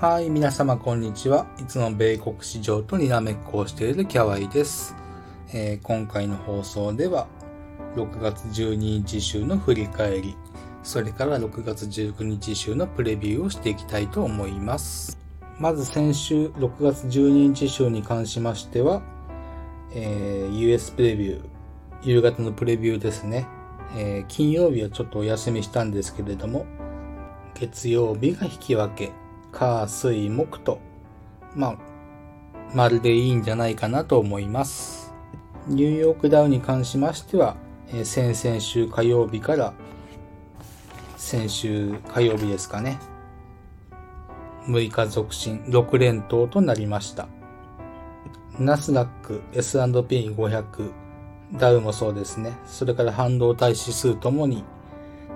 はい、皆様こんにちは。いつも米国市場とにらめっこをしているキャワイです、えー、今回の放送では、6月12日週の振り返り、それから6月19日週のプレビューをしていきたいと思います。まず先週6月12日週に関しましては、えー、US プレビュー、夕方のプレビューですね。えー、金曜日はちょっとお休みしたんですけれども、月曜日が引き分け、火、水、木と、まあ、まるでいいんじゃないかなと思います。ニューヨークダウに関しましては、えー、先々週火曜日から先週火曜日ですかね。6日続伸6連投となりました。ナスダック、S&P500、ダウもそうですね。それから半導体指数ともに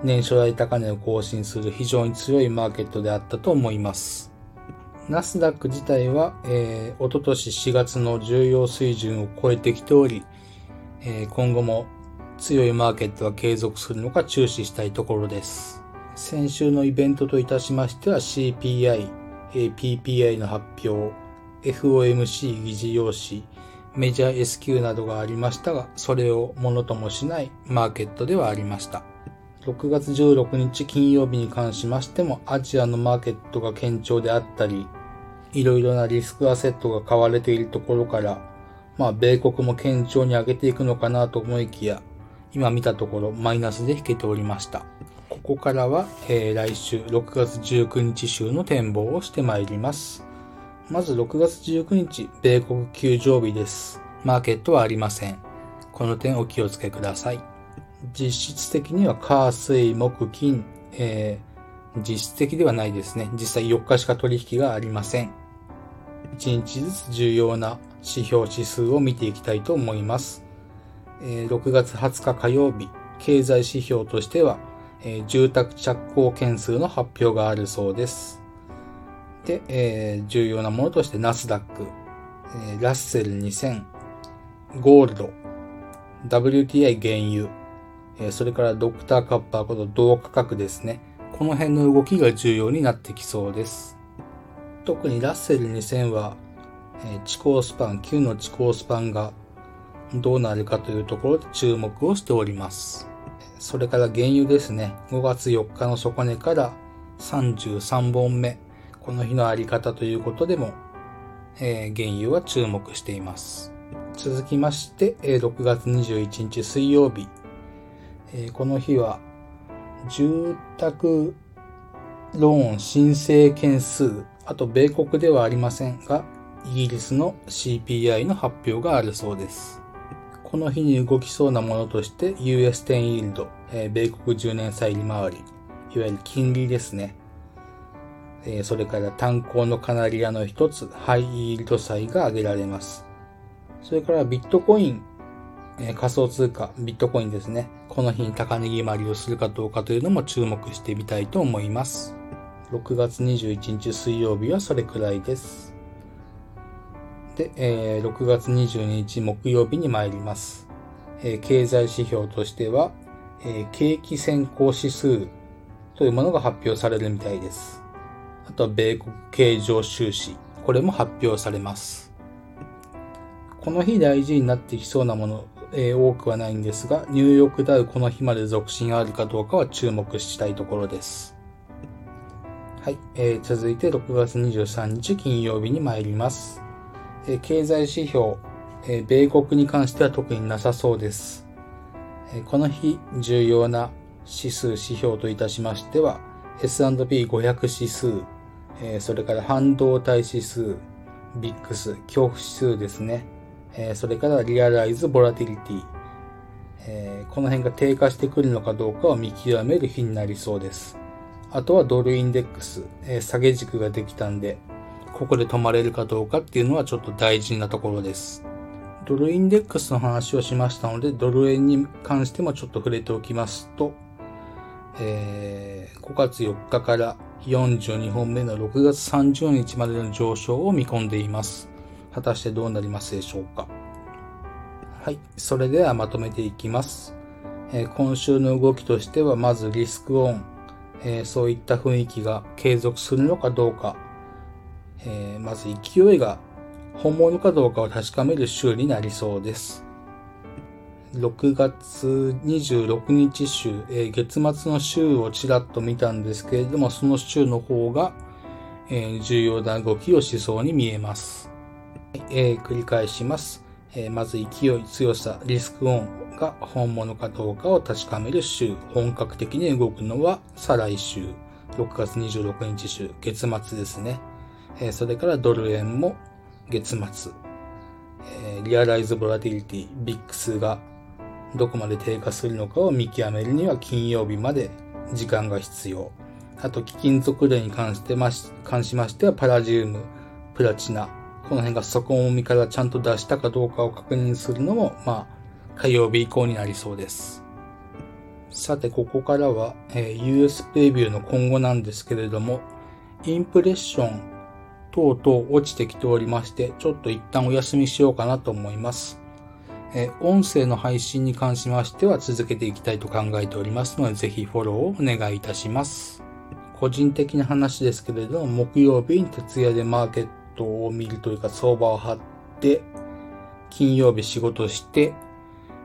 年初来高値を更新する非常に強いマーケットであったと思います。ナスダック自体は、えー、おととし4月の重要水準を超えてきており、えー、今後も強いマーケットは継続するのか注視したいところです。先週のイベントといたしましては CPI、え PPI の発表、FOMC 議事要旨、メジャー S q などがありましたが、それをものともしないマーケットではありました。6月16日金曜日に関しましても、アジアのマーケットが堅調であったり、いろいろなリスクアセットが買われているところから、まあ、米国も堅調に上げていくのかなと思いきや、今見たところマイナスで引けておりました。ここからは、えー、来週6月19日週の展望をしてまいります。まず6月19日、米国休場日です。マーケットはありません。この点お気をつけください。実質的には火、水、木、金、えー、実質的ではないですね。実際4日しか取引がありません。1日ずつ重要な指標指数を見ていきたいと思います。えー、6月20日火曜日、経済指標としては、えー、住宅着工件数の発表があるそうです。で、えー、重要なものとしてナスダック、えー、ラッセル2000、ゴールド、WTI 原油、え、それからドクターカッパーこと同価格ですね。この辺の動きが重要になってきそうです。特にラッセル2000は、え、地高スパン、9の地高スパンがどうなるかというところで注目をしております。それから原油ですね。5月4日の底値から33本目。この日のあり方ということでも、えー、原油は注目しています。続きまして、6月21日水曜日。えー、この日は、住宅ローン申請件数、あと米国ではありませんが、イギリスの CPI の発表があるそうです。この日に動きそうなものとして US10 イールド、えー、米国10年債利回り、いわゆる金利ですね。えー、それから炭鉱のカナリアの一つ、ハイイールド債が挙げられます。それからビットコイン、え、仮想通貨、ビットコインですね。この日に高値決まりをするかどうかというのも注目してみたいと思います。6月21日水曜日はそれくらいです。で、えー、6月22日木曜日に参ります。えー、経済指標としては、えー、景気先行指数というものが発表されるみたいです。あとは米国経常収支。これも発表されます。この日大事になってきそうなもの、えー、多くはないんですが、ニューヨークダウこの日まで続伸あるかどうかは注目したいところです。はい、えー、続いて6月23日金曜日に参ります。え経済指標、え米国に関しては特になさそうです。えこの日重要な指数指標といたしましては S&P500 指数、えそれから半導体指数、ビックス、恐怖指数ですね。えそれからリアライズボラティリティ、えこの辺が低下してくるのかどうかを見極める日になりそうです。あとはドルインデックス、え下げ軸ができたんで、ここで止まれるかどうかっていうのはちょっと大事なところです。ドルインデックスの話をしましたので、ドル円に関してもちょっと触れておきますと、えー、5月4日から42本目の6月30日までの上昇を見込んでいます。果たしてどうなりますでしょうか。はい。それではまとめていきます。え、今週の動きとしては、まずリスクオン、え、そういった雰囲気が継続するのかどうか、え、まず勢いが本物かどうかを確かめる週になりそうです。6月26日週、え、月末の週をちらっと見たんですけれども、その週の方が、え、重要な動きをしそうに見えます。えー、繰り返します。えまず勢い、強さ、リスクオンが本物かどうかを確かめる週、本格的に動くのは再来週、6月26日週、月末ですね。えそれからドル円も月末、えリアライズボラティリティ、ビックスがどこまで低下するのかを見極めるには金曜日まで時間が必要。あと、貴金属類に関してまし、関しましては、パラジウム、プラチナ、この辺が底重みからちゃんと出したかどうかを確認するのも、まあ、火曜日以降になりそうです。さて、ここからは、えー、US プレビューの今後なんですけれども、インプレッション等々落ちてきておりまして、ちょっと一旦お休みしようかなと思います。え音声の配信に関しましては続けていきたいと考えておりますので、ぜひフォローをお願いいたします。個人的な話ですけれども、木曜日に徹夜でマーケットを見るというか相場を張って、金曜日仕事して、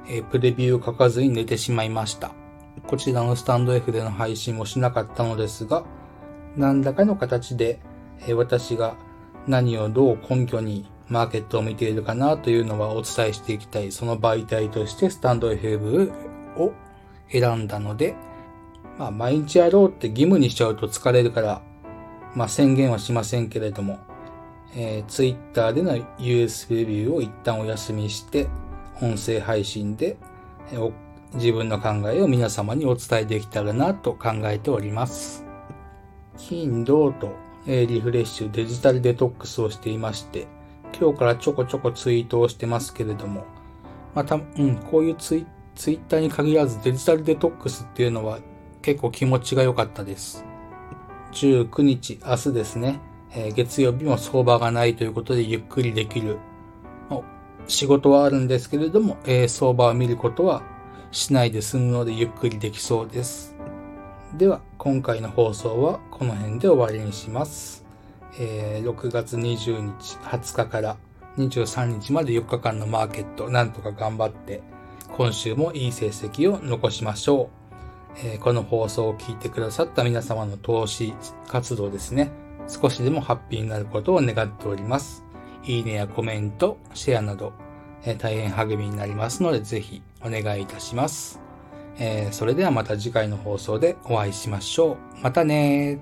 えプレビューを書かずに寝てしまいました。こちらのスタンド F での配信もしなかったのですが、何らかの形で、え私が何をどう根拠にマーケットを見ているかなというのはお伝えしていきたい。その媒体としてスタンド FM を選んだので、まあ毎日やろうって義務にしちゃうと疲れるから、まあ宣言はしませんけれども、えー、Twitter での US レビューを一旦お休みして、音声配信で、えー、自分の考えを皆様にお伝えできたらなと考えております。金、土と、えー、リフレッシュ、デジタルデトックスをしていまして、今日からちょこちょこツイートをしてますけれども、また、うん、こういうツイツイッターに限らずデジタルデトックスっていうのは結構気持ちが良かったです。19日、明日ですね、え、月曜日も相場がないということでゆっくりできる。仕事はあるんですけれども、え、相場を見ることはしないで済むのでゆっくりできそうです。では、今回の放送はこの辺で終わりにします。えー、6月20日、20日から23日まで4日間のマーケット、なんとか頑張って、今週もいい成績を残しましょう。えー、この放送を聞いてくださった皆様の投資活動ですね、少しでもハッピーになることを願っております。いいねやコメント、シェアなど、えー、大変励みになりますので、ぜひお願いいたします。えー、それではまた次回の放送でお会いしましょう。またね